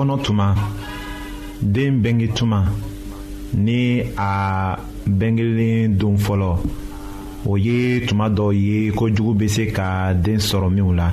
kɔnɔ tuma den bɛnge tuma ni a bɛnkelen don fɔlɔ o ye tuma dɔ ye ko jugu bɛ se ka den sɔrɔ minw la.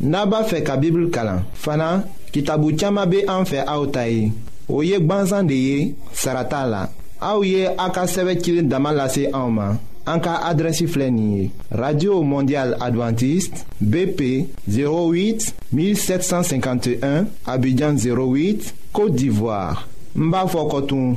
n'a b'a fɛ ka bibulu kalan fana kitabu caman bɛ an fɛ aw ta ye o ye gbansan de ye sara t'a la aw ye a ka sɛbɛn cilen dama lase anw ma an ka adrɛsi filɛ nin ye radio mondial adventiste bp 08 1751 abidjan 08 côte d'ivoire n b'a fɔ kɔtun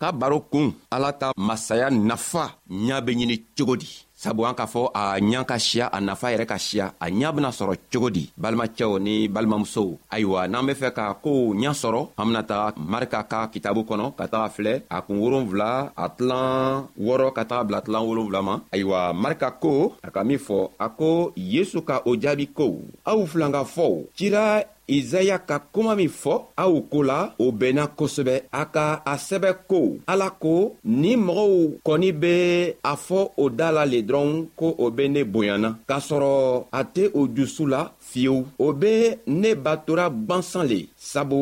ka baro kun ala ka masaya nafa ɲa be ɲini cogo di sabu an k'a fɔ a ɲa ka siya a nafa yɛrɛ ka siya a ɲa bena sɔrɔ cogo di balimacɛw ni balimamusow ayiwa n'an be fɛ ka koow ɲa sɔrɔ an bena taga marika ka kitabu kɔnɔ ka taga filɛ a kun wolonfila a tilan wɔɔrɔ ka taga bila tilan wolonfila ma ayiwa marika ko a ka min fɔ a ko yesu ka o jaabi ko aw filankafɔw cira izaya ka kuma min fɔ aw ko la o bɛnna kosɛbɛ a ka a sɛbɛ ko ala ko ni mɔgɔw kɔni bɛ a fɔ o da la le dɔrɔn ko o bɛ ne bonyana k'a sɔrɔ a tɛ o dusu la fiyewu o bɛ ne batora gwansan le sabu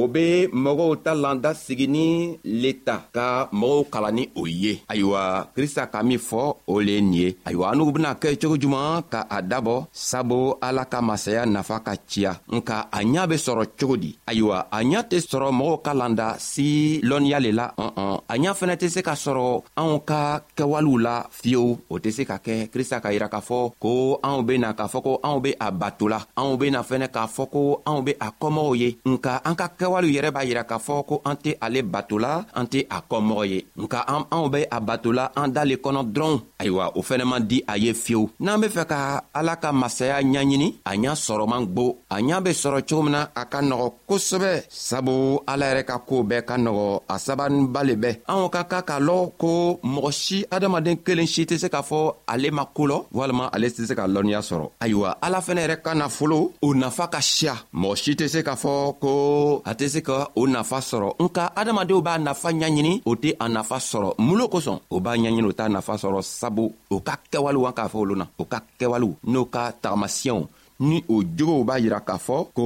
o bɛ mɔgɔw ta landa sigi ni le ta ka mɔgɔw kalan ni o ye ayiwa krista ka min fɔ o le ye nin ye ayiwa an n'u bɛna kɛ cogo juman ka a dabɔ sabu ala ka masaya nafa ka ciya nka a ɲa be sɔrɔ cogo di ayiwa a ɲa tɛ sɔrɔ mɔgɔw ka landa si lɔnniya le la ɔn a ɲa fɛnɛ tɛ se ka sɔrɔ anw ka kɛwalew la fiyewu o tɛ se ka kɛ krista ka yira k'a fɔ ko anw bena k'a fɔ ko anw be a bato la anw bena fɛnɛ k'a fɔ ko anw be a kɔmɔgɔw ye nka an ka kɛwalew yɛrɛ b'a yira k'a fɔ ko an tɛ ale bato la an tɛ a kɔmɔgɔ ye nka anw be a bato la an da le kɔnɔ dɔrɔn ayiwa o fɛnɛ man di a ye fiyewu n'an be fɛ ka ala ka masaya ɲaɲini a ɲa sɔrɔ man gwo a ɲa be sɔrɔ cogo min na a ka nɔgɔ kosɛbɛ sabu ala yɛrɛ ka koo bɛɛ ka nɔgɔ a sabaninba le bɛ anw ka ka k'a lɔn ko mɔgɔ si adamaden kelen si tɛ se k'a fɔ ale ma ko lɔ walima ale tɛ se ka lɔnniya sɔrɔ ayiwa ala fɛnɛ yɛrɛ ka nafolo o nafa ka siya mɔgɔ si tɛ se k'a fɔ ko a tɛ se ka o nafa sɔrɔ nka adamadenw b'a nafa ɲaɲini o tɛ a nafa sɔrɔ mun lo kosɔn o b'a ɲaɲini o t'a nafa sɔrɔ sabu o ka kɛwalew an k'a fɔ olu na o ka kɛwalew n'o ka tagamasiyɛnw ni o jogow b'a yira k'a fɔ ko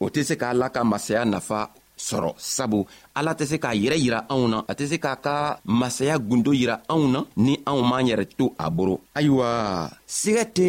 o tɛ se k'a la ka masaya nafa sɔrɔ sabu ala tɛ se k'a yɛrɛ yira anw na a tɛ se k'a ka masaya gundo yira anw na ni anw m'an yɛrɛ to a boro ayiwa sigɛ tɛ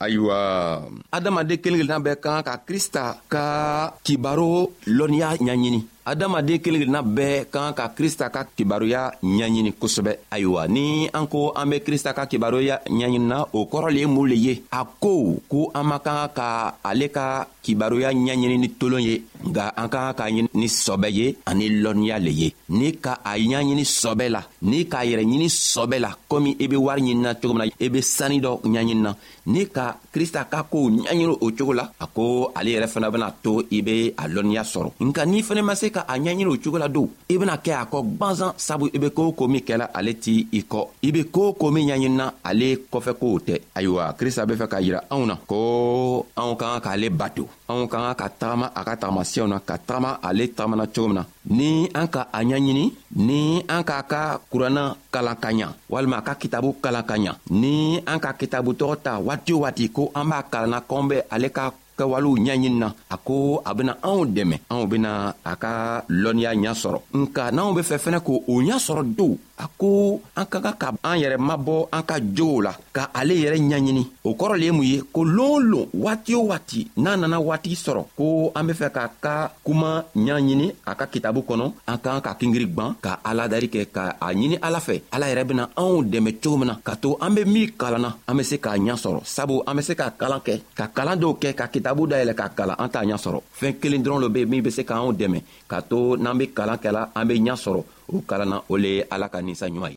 ayiwa adamaden kelen kelenna bɛɛ kan ka krista ka kibaro lɔnniya ɲaɲini adamaden kelen kelenna bɛɛ kan ka krista ka kibaruya ɲaɲini kosɛbɛ ayiwa ni an ko an be krista ka kibaruya ɲaɲinina o kɔrɔ le ye mun le ye a ko ko an man kan ka ale ka kibaruya ɲɛɲini ni tolon ye nka an ka kan k'a ɲini ni sɔbɛ ye ani lɔnniya le ye ni ka a ɲaɲini sɔbɛ la ni k'a yɛrɛ ɲini sɔbɛ la komi i be wari ɲinina cogo min na i be sanni dɔ ɲaɲini na ni ka krista ka kow ɲaɲini o cogo la a ko ale yɛrɛ fana bena to i be a lɔnniya sɔrɔ nka n'i fɛnɛ ma se ka a ɲaɲini o cogo la don i bena kɛ a kɔ gwanzan sabu i be koo ko min kɛla ale t'i i kɔ i be koo ko min ɲaɲinina ale kɔfɛ kow tɛ ayiwa krista be fɛ k'a yira anw na ko anw ka kan k'ale bato anw ka kan ka tagama a ka tagamasiyɛw na ka tagama ale tagamana cogo min na ni an ka a ɲaɲini ni an k'a ka kuranna kalan ka ɲa walima a ka kitabu kalan ka ɲa ni an ka kitabu tɔgɔ ta waati o waati ko an b'a kalanna k'anw bɛ ale ka kɛwalew ɲɛɲini na a ko a bena anw dɛmɛ anw bena a ka lɔnniya ɲa sɔrɔ nka n'anw be fɛ fɛnɛ ko o ɲa sɔrɔ dow a ko an ka ka ka an yɛrɛ mabɔ an ka jow la ka ale yɛrɛ ɲɛɲini o kɔrɔ le ye mun ye ko loon lon waati o waati n'a nana waati sɔrɔ ko an be fɛ k'a ka kuma ɲaɲini a ka kitabu kɔnɔ an k'an ka kingiri gwan ka aladari kɛ ka a ɲini ala fɛ ala yɛrɛ bena anw dɛmɛ cogo min na ka to an be min kalanna an be se k'a ɲa sɔrɔ sabu an be se k'a kalan kɛ ka kalan dɔw kɛ ka kitabu dayɛlɛ ka kalan an t'a ɲa sɔrɔ fɛɛn kelen dɔrɔn lo be min be se k'anw dɛmɛ k'a to n'an be kalan kɛla an be ɲa sɔrɔ o kalan na o le ye ala ka ninsa ɲuman ye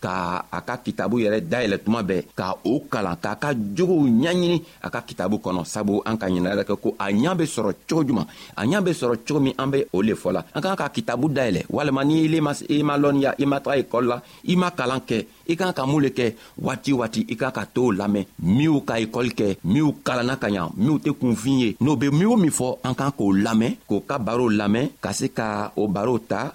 ka a ka kitabu yɛrɛ dayɛlɛ tuma bɛɛ ka o kalan k'a ka jogow ɲaɲini a ka kitabu kɔnɔ sabu an ka ɲinayɛrɛ kɛ ko a ɲa be sɔrɔ cogo juman a ɲa be sɔrɔ cogo min an be o le fɔ la an k'an ka kitabu dayɛlɛ walima ni ile ma i ma lɔnniya i ma taga ekɔli la i ma kalan kɛ i kan ka mun le kɛ waati waati i kan ka tow lamɛn minw ka ekɔli kɛ minw kalanna ka ɲa minw tɛ kunfin ye n'o be min o min fɔ an kan k'o lamɛn k'o ka barow lamɛn ka se ka o barow ta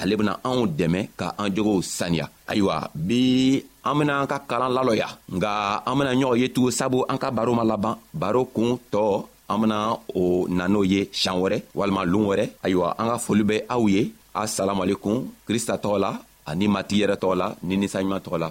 ale bena anw dɛmɛ ka an jogow saniya ayiwa bi an bena an ka kalan lalɔya nga an bena ɲɔgɔn ye tugun sabu an ka baro ma laban baro kuun tɔɔ an bena o na n'o ye sian wɛrɛ walima loon wɛrɛ ayiwa an ka foli bɛ aw ye asalamualekum krista tɔgɔ la ani matigi yɛrɛ tɔgɔ la ni ninsanɲuman tɔgɔ la